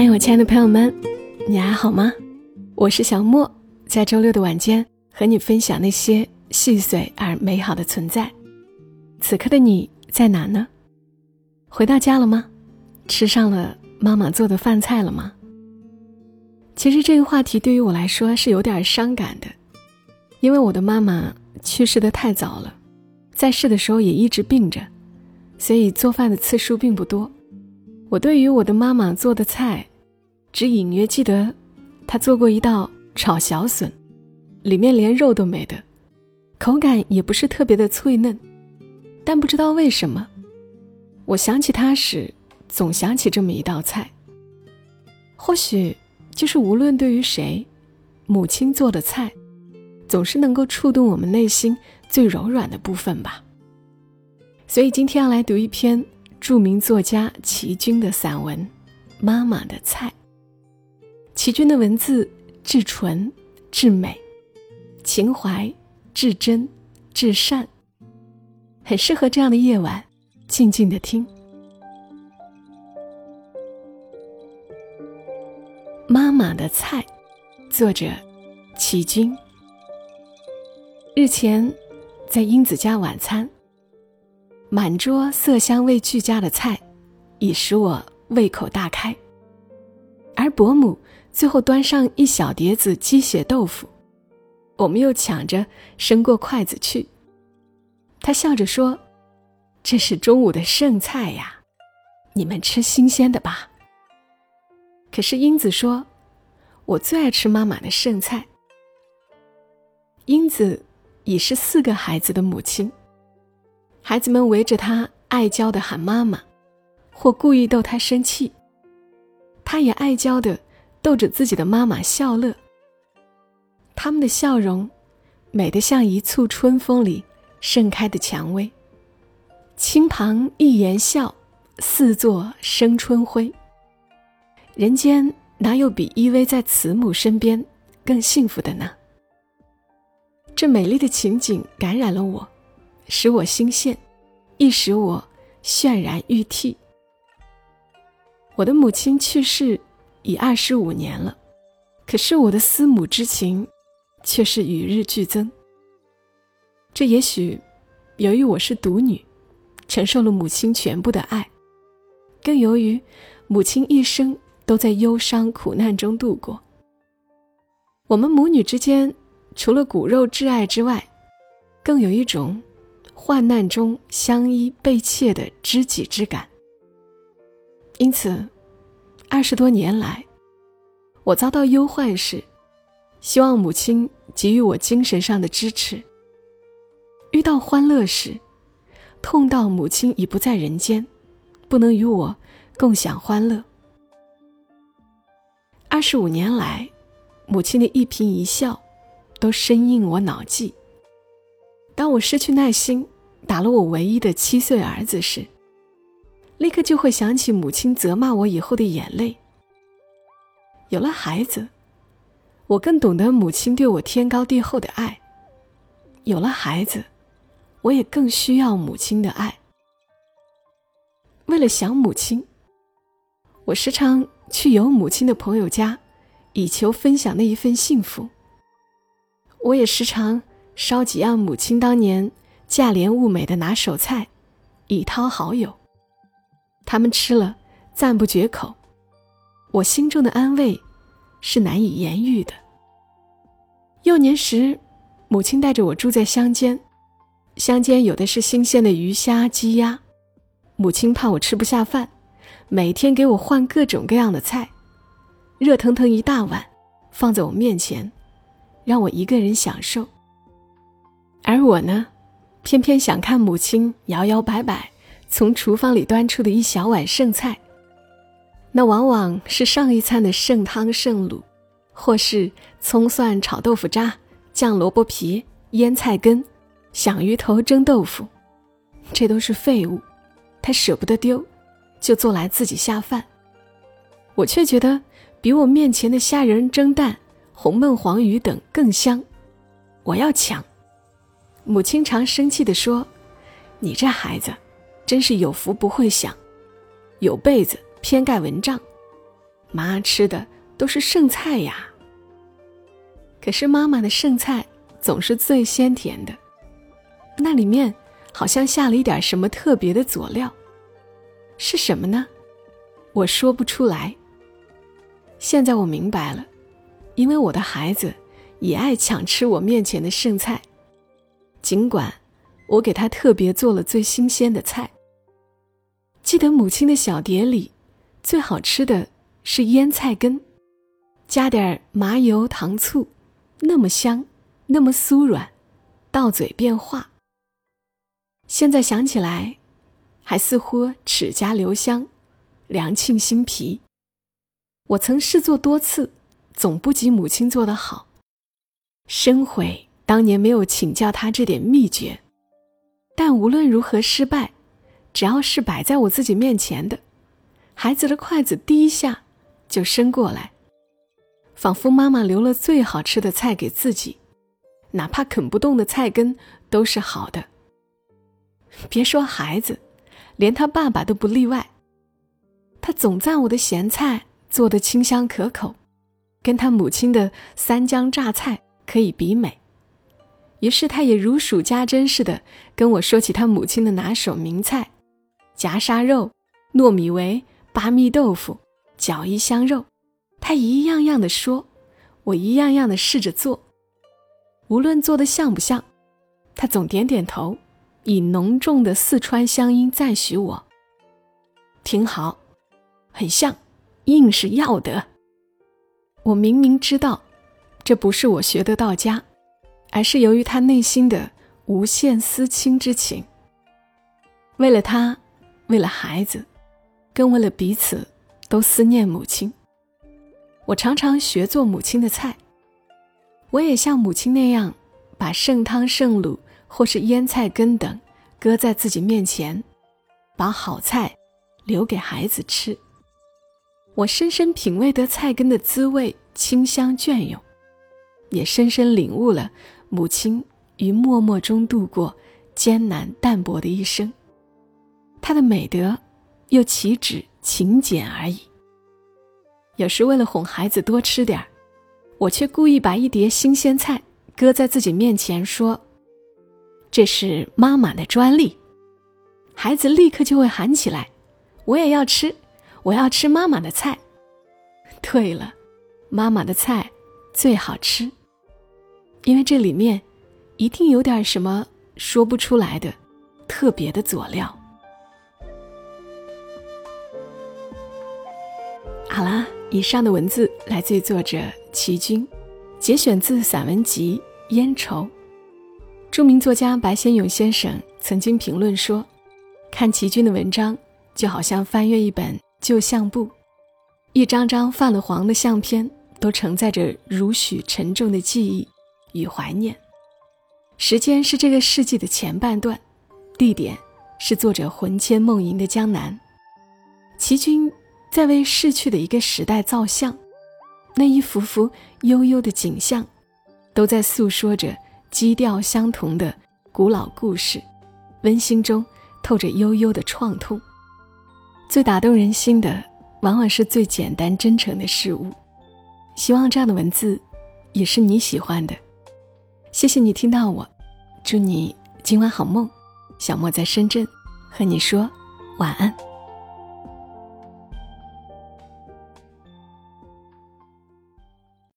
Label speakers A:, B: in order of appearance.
A: 嗨，我亲爱的朋友们，你还好吗？我是小莫，在周六的晚间和你分享那些细碎而美好的存在。此刻的你在哪呢？回到家了吗？吃上了妈妈做的饭菜了吗？其实这个话题对于我来说是有点伤感的，因为我的妈妈去世的太早了，在世的时候也一直病着，所以做饭的次数并不多。我对于我的妈妈做的菜，只隐约记得，她做过一道炒小笋，里面连肉都没的，口感也不是特别的脆嫩，但不知道为什么，我想起她时，总想起这么一道菜。或许就是无论对于谁，母亲做的菜，总是能够触动我们内心最柔软的部分吧。所以今天要来读一篇。著名作家齐君的散文《妈妈的菜》。齐君的文字至纯至美，情怀至真至善，很适合这样的夜晚，静静的听。《妈妈的菜》，作者齐君。日前，在英子家晚餐。满桌色香味俱佳的菜，已使我胃口大开。而伯母最后端上一小碟子鸡血豆腐，我们又抢着伸过筷子去。她笑着说：“这是中午的剩菜呀，你们吃新鲜的吧。”可是英子说：“我最爱吃妈妈的剩菜。”英子已是四个孩子的母亲。孩子们围着他爱娇的喊妈妈，或故意逗他生气。他也爱娇的逗着自己的妈妈笑乐。他们的笑容，美得像一簇春风里盛开的蔷薇。亲旁一言笑，似作生春晖。人间哪有比依偎在慈母身边更幸福的呢？这美丽的情景感染了我。使我心羡，亦使我泫然欲涕。我的母亲去世已二十五年了，可是我的思母之情却是与日俱增。这也许由于我是独女，承受了母亲全部的爱，更由于母亲一生都在忧伤苦难中度过。我们母女之间，除了骨肉挚爱之外，更有一种。患难中相依被切的知己之感。因此，二十多年来，我遭到忧患时，希望母亲给予我精神上的支持；遇到欢乐时，痛到母亲已不在人间，不能与我共享欢乐。二十五年来，母亲的一颦一笑，都深印我脑际。当我失去耐心，打了我唯一的七岁儿子时，立刻就会想起母亲责骂我以后的眼泪。有了孩子，我更懂得母亲对我天高地厚的爱。有了孩子，我也更需要母亲的爱。为了想母亲，我时常去有母亲的朋友家，以求分享那一份幸福。我也时常。烧几样母亲当年价廉物美的拿手菜，以讨好友。他们吃了赞不绝口，我心中的安慰是难以言喻的。幼年时，母亲带着我住在乡间，乡间有的是新鲜的鱼虾鸡鸭，母亲怕我吃不下饭，每天给我换各种各样的菜，热腾腾一大碗放在我面前，让我一个人享受。而我呢，偏偏想看母亲摇摇摆摆从厨房里端出的一小碗剩菜。那往往是上一餐的剩汤剩卤，或是葱蒜炒豆腐渣、酱萝卜皮、腌菜根、响鱼头蒸豆腐，这都是废物，他舍不得丢，就做来自己下饭。我却觉得比我面前的虾仁蒸蛋、红焖黄鱼等更香，我要抢。母亲常生气地说：“你这孩子，真是有福不会享，有被子偏盖蚊帐。妈吃的都是剩菜呀。可是妈妈的剩菜总是最鲜甜的，那里面好像下了一点什么特别的佐料，是什么呢？我说不出来。现在我明白了，因为我的孩子也爱抢吃我面前的剩菜，尽管我给他特别做了最新鲜的菜。记得母亲的小碟里，最好吃的是腌菜根，加点麻油、糖醋，那么香，那么酥软，到嘴便化。现在想起来，还似乎齿颊留香，凉沁心脾。我曾试做多次，总不及母亲做的好，深悔当年没有请教他这点秘诀。但无论如何失败。只要是摆在我自己面前的，孩子的筷子第一下就伸过来，仿佛妈妈留了最好吃的菜给自己，哪怕啃不动的菜根都是好的。别说孩子，连他爸爸都不例外。他总赞我的咸菜做的清香可口，跟他母亲的三江榨菜可以比美。于是他也如数家珍似的跟我说起他母亲的拿手名菜。夹沙肉、糯米围、八蜜豆腐、饺一香肉，他一样样的说，我一样样的试着做。无论做的像不像，他总点点头，以浓重的四川乡音赞许我。挺好，很像，硬是要得。我明明知道，这不是我学得到家，而是由于他内心的无限思亲之情。为了他。为了孩子，更为了彼此，都思念母亲。我常常学做母亲的菜，我也像母亲那样，把剩汤剩卤或是腌菜根等搁在自己面前，把好菜留给孩子吃。我深深品味得菜根的滋味，清香隽永，也深深领悟了母亲于默默中度过艰难淡泊的一生。他的美德，又岂止勤俭而已？有时为了哄孩子多吃点儿，我却故意把一碟新鲜菜搁在自己面前，说：“这是妈妈的专利。”孩子立刻就会喊起来：“我也要吃，我要吃妈妈的菜。”对了，妈妈的菜最好吃，因为这里面一定有点什么说不出来的特别的佐料。好啦，以上的文字来自于作者齐君，节选自散文集《烟愁》。著名作家白先勇先生曾经评论说：“看齐君的文章，就好像翻阅一本旧相簿，一张张泛了黄的相片，都承载着如许沉重的记忆与怀念。时间是这个世纪的前半段，地点是作者魂牵梦萦的江南。齐军。”在为逝去的一个时代造像，那一幅幅悠悠的景象，都在诉说着基调相同的古老故事，温馨中透着悠悠的创痛。最打动人心的，往往是最简单真诚的事物。希望这样的文字，也是你喜欢的。谢谢你听到我，祝你今晚好梦。小莫在深圳，和你说晚安。